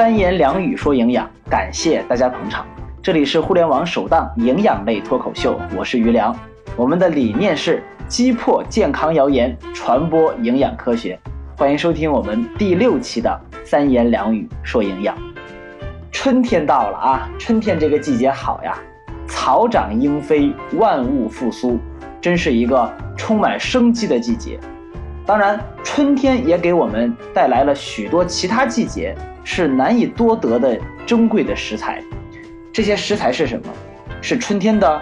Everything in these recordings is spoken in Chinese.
三言两语说营养，感谢大家捧场。这里是互联网首档营养类脱口秀，我是于良。我们的理念是击破健康谣言，传播营养科学。欢迎收听我们第六期的三言两语说营养。春天到了啊，春天这个季节好呀，草长莺飞，万物复苏，真是一个充满生机的季节。当然，春天也给我们带来了许多其他季节是难以多得的珍贵的食材。这些食材是什么？是春天的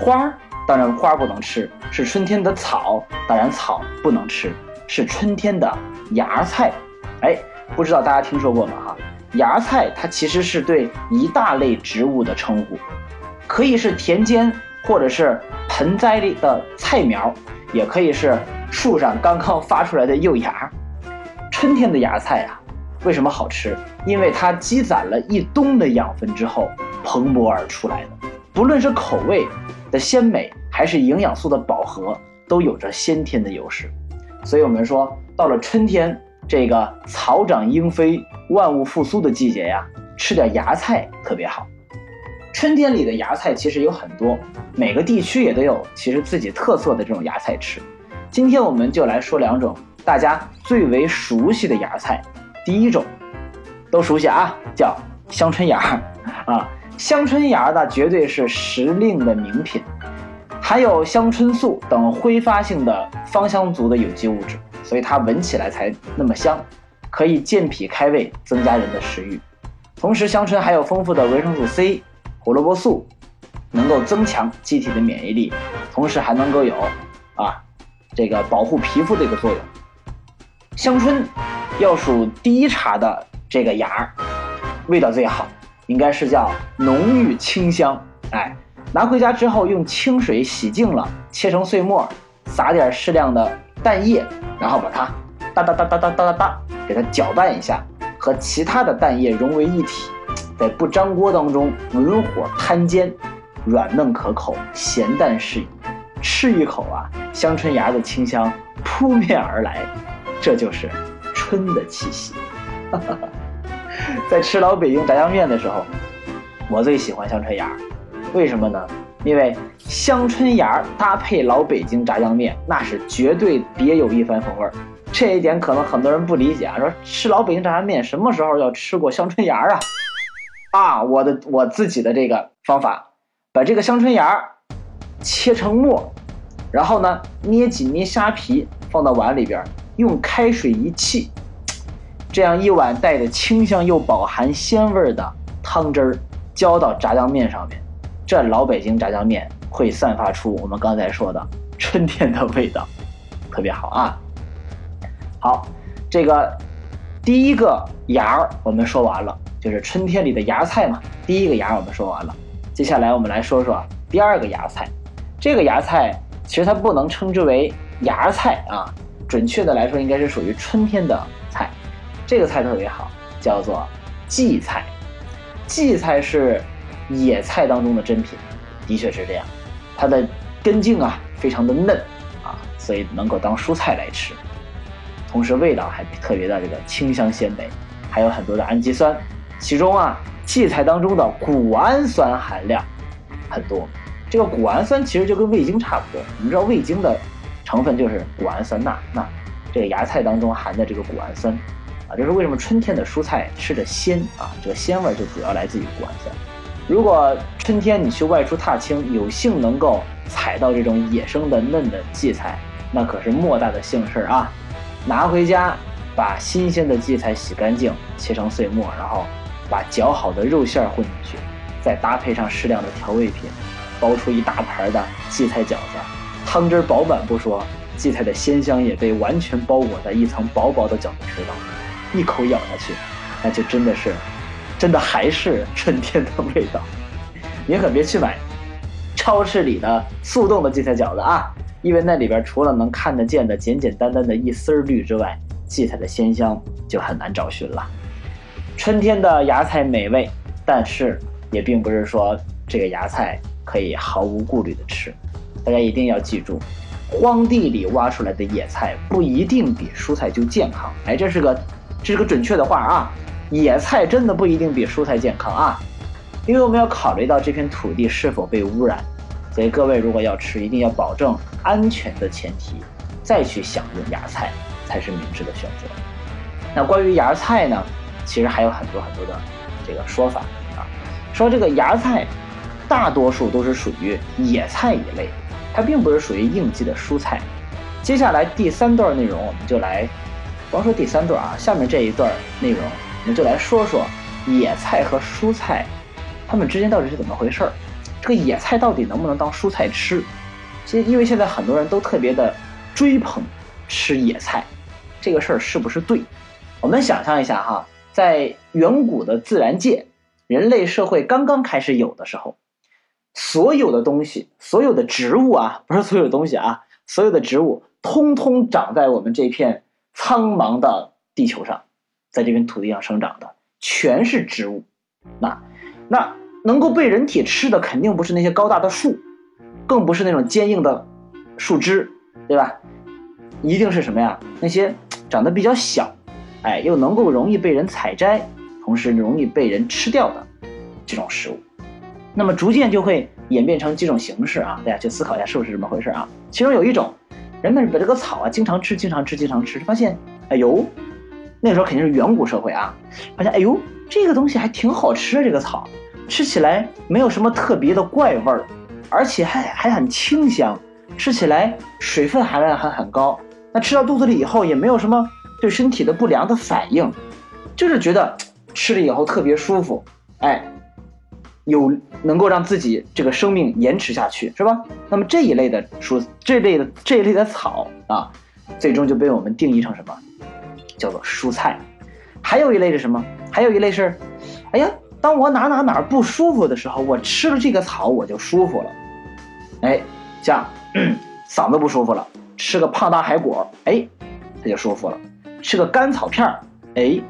花儿，当然花不能吃；是春天的草，当然草不能吃；是春天的芽菜。哎，不知道大家听说过吗？哈，芽菜它其实是对一大类植物的称呼，可以是田间或者是盆栽里的菜苗，也可以是。树上刚刚发出来的幼芽，春天的芽菜呀，为什么好吃？因为它积攒了一冬的养分之后蓬勃而出来的，不论是口味的鲜美，还是营养素的饱和，都有着先天的优势。所以我们说，到了春天这个草长莺飞、万物复苏的季节呀，吃点芽菜特别好。春天里的芽菜其实有很多，每个地区也都有其实自己特色的这种芽菜吃。今天我们就来说两种大家最为熟悉的芽菜。第一种，都熟悉啊，叫香椿芽啊。香椿芽呢，绝对是时令的名品，含有香椿素等挥发性的芳香族的有机物质，所以它闻起来才那么香，可以健脾开胃，增加人的食欲。同时，香椿还有丰富的维生素 C、胡萝卜素，能够增强机体的免疫力，同时还能够有啊。这个保护皮肤的一个作用，香椿要数第一茬的这个芽儿，味道最好，应该是叫浓郁清香。哎，拿回家之后用清水洗净了，切成碎末，撒点适量的蛋液，然后把它哒哒哒哒哒哒哒哒给它搅拌一下，和其他的蛋液融为一体，在不粘锅当中文火摊煎，软嫩可口，咸淡适宜。吃一口啊，香椿芽的清香扑面而来，这就是春的气息。在吃老北京炸酱面的时候，我最喜欢香椿芽，为什么呢？因为香椿芽搭配老北京炸酱面，那是绝对别有一番风味儿。这一点可能很多人不理解啊，说吃老北京炸酱面什么时候要吃过香椿芽啊？啊，我的我自己的这个方法，把这个香椿芽。切成末，然后呢，捏几捏虾皮放到碗里边，用开水一沏，这样一碗带着清香又饱含鲜味的汤汁儿浇到炸酱面上面，这老北京炸酱面会散发出我们刚才说的春天的味道，特别好啊。好，这个第一个芽儿我们说完了，就是春天里的芽菜嘛。第一个芽我们说完了，接下来我们来说说第二个芽菜。这个芽菜其实它不能称之为芽菜啊，准确的来说应该是属于春天的菜。这个菜特别好，叫做荠菜。荠菜是野菜当中的珍品，的确是这样。它的根茎啊非常的嫩啊，所以能够当蔬菜来吃。同时味道还特别的这个清香鲜美，还有很多的氨基酸，其中啊荠菜当中的谷氨酸含量很多。这个谷氨酸其实就跟味精差不多，我们知道味精的成分就是谷氨酸钠，那这个芽菜当中含的这个谷氨酸，啊，这是为什么春天的蔬菜吃着鲜啊？这个鲜味就主要来自于谷氨酸。如果春天你去外出踏青，有幸能够采到这种野生的嫩的荠菜，那可是莫大的幸事啊！拿回家，把新鲜的荠菜洗干净，切成碎末，然后把搅好的肉馅混进去，再搭配上适量的调味品。包出一大盘的荠菜饺子，汤汁饱满不说，荠菜的鲜香也被完全包裹在一层薄薄的饺子皮当中。一口咬下去，那就真的是，真的还是春天的味道。您可别去买超市里的速冻的荠菜饺子啊，因为那里边除了能看得见的简简单单的一丝绿之外，荠菜的鲜香就很难找寻了。春天的芽菜美味，但是也并不是说这个芽菜。可以毫无顾虑的吃，大家一定要记住，荒地里挖出来的野菜不一定比蔬菜就健康。哎，这是个，这是个准确的话啊。野菜真的不一定比蔬菜健康啊，因为我们要考虑到这片土地是否被污染，所以各位如果要吃，一定要保证安全的前提，再去享用芽菜才是明智的选择。那关于芽菜呢，其实还有很多很多的这个说法啊，说这个芽菜大多数都是属于野菜一类，它并不是属于应季的蔬菜。接下来第三段内容，我们就来，光说第三段啊，下面这一段内容。我们就来说说野菜和蔬菜，它们之间到底是怎么回事儿？这个野菜到底能不能当蔬菜吃？其实，因为现在很多人都特别的追捧吃野菜，这个事儿是不是对？我们想象一下哈，在远古的自然界，人类社会刚刚开始有的时候，所有的东西，所有的植物啊，不是所有的东西啊，所有的植物通通长在我们这片苍茫的地球上。在这片土地上生长的全是植物，那那能够被人体吃的肯定不是那些高大的树，更不是那种坚硬的树枝，对吧？一定是什么呀？那些 长得比较小，哎，又能够容易被人采摘，同时容易被人吃掉的这种食物，那么逐渐就会演变成几种形式啊！大家去思考一下是不是这么回事啊？其中有一种，人们把这个草啊经常吃，经常吃，经常吃，发现，哎呦。那时候肯定是远古社会啊，发现哎呦，这个东西还挺好吃，这个草吃起来没有什么特别的怪味儿，而且还还很清香，吃起来水分含量还很高。那吃到肚子里以后也没有什么对身体的不良的反应，就是觉得吃了以后特别舒服，哎，有能够让自己这个生命延迟下去，是吧？那么这一类的蔬这类的这一类的草啊，最终就被我们定义成什么？叫做蔬菜，还有一类是什么？还有一类是，哎呀，当我哪哪哪不舒服的时候，我吃了这个草我就舒服了。哎，像嗓子不舒服了，吃个胖大海果，哎，它就舒服了；吃个甘草片儿，哎，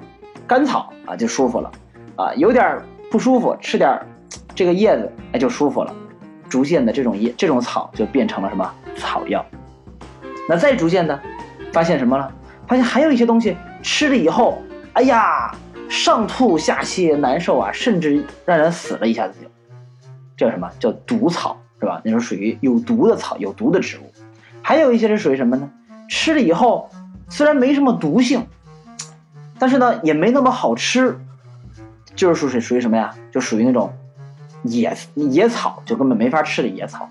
甘草啊就舒服了。啊，有点不舒服，吃点这个叶子，哎就舒服了。逐渐的，这种叶这种草就变成了什么草药？那再逐渐的，发现什么了？发现还有一些东西吃了以后，哎呀，上吐下泻，难受啊，甚至让人死了一下子就，叫什么叫毒草是吧？那种属于有毒的草，有毒的植物。还有一些是属于什么呢？吃了以后虽然没什么毒性，但是呢也没那么好吃，就是属于属于什么呀？就属于那种野野草，就根本没法吃的野草。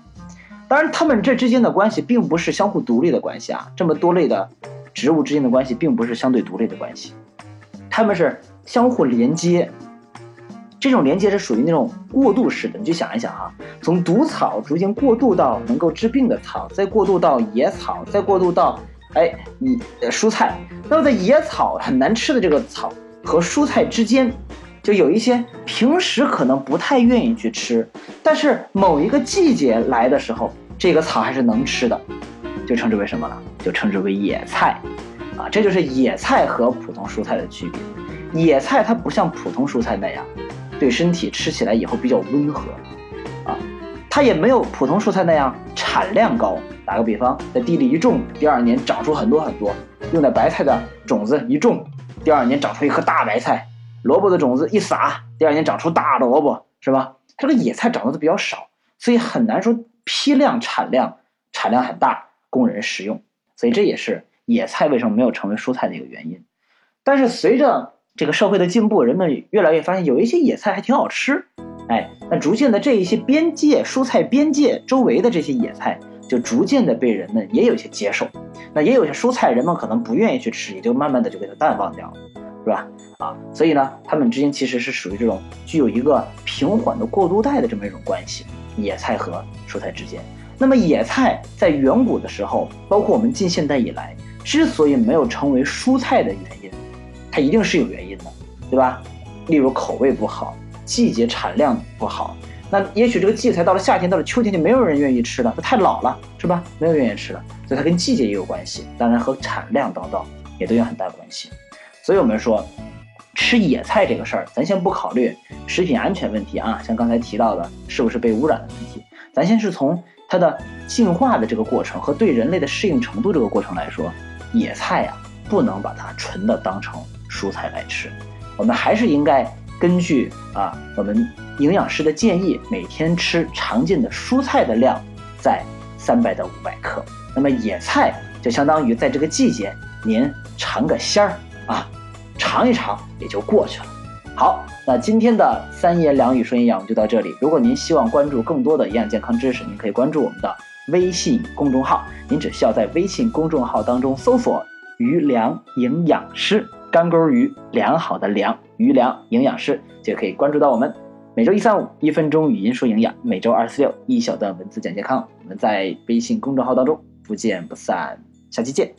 当然，它们这之间的关系并不是相互独立的关系啊，这么多类的。植物之间的关系并不是相对独立的关系，它们是相互连接。这种连接是属于那种过渡式的。你就想一想哈，从毒草逐渐过渡到能够治病的草，再过渡到野草，再过渡到哎，你蔬菜。那么在野草很难吃的这个草和蔬菜之间，就有一些平时可能不太愿意去吃，但是某一个季节来的时候，这个草还是能吃的。就称之为什么了？就称之为野菜，啊，这就是野菜和普通蔬菜的区别。野菜它不像普通蔬菜那样，对身体吃起来以后比较温和，啊，它也没有普通蔬菜那样产量高。打个比方，在地里一种，第二年长出很多很多；用在白菜的种子一种，第二年长出一颗大白菜；萝卜的种子一撒，第二年长出大萝卜，是吧？这个野菜长得都比较少，所以很难说批量产量产量很大。供人食用，所以这也是野菜为什么没有成为蔬菜的一个原因。但是随着这个社会的进步，人们越来越发现有一些野菜还挺好吃，哎，那逐渐的这一些边界蔬菜边界周围的这些野菜，就逐渐的被人们也有些接受。那也有些蔬菜人们可能不愿意去吃，也就慢慢的就给它淡忘掉了，是吧？啊，所以呢，它们之间其实是属于这种具有一个平缓的过渡带的这么一种关系，野菜和蔬菜之间。那么野菜在远古的时候，包括我们近现代以来，之所以没有成为蔬菜的原因，它一定是有原因的，对吧？例如口味不好，季节产量不好。那也许这个季菜到了夏天，到了秋天就没有人愿意吃了，它太老了，是吧？没有愿意吃了，所以它跟季节也有关系，当然和产量等等也都有很大关系。所以我们说，吃野菜这个事儿，咱先不考虑食品安全问题啊，像刚才提到的，是不是被污染的问题，咱先是从。它的进化的这个过程和对人类的适应程度这个过程来说，野菜呀不能把它纯的当成蔬菜来吃，我们还是应该根据啊我们营养师的建议，每天吃常见的蔬菜的量在三百到五百克。那么野菜就相当于在这个季节您尝个鲜儿啊，尝一尝也就过去了。好，那今天的三言两语说营养就到这里。如果您希望关注更多的营养健康知识，您可以关注我们的微信公众号。您只需要在微信公众号当中搜索“余粮营养师”，干钩鱼良好的良，余粮营养师就可以关注到我们。每周一三五一分钟语音说营养，每周二四六一小段文字讲健康。我们在微信公众号当中不见不散，下期见。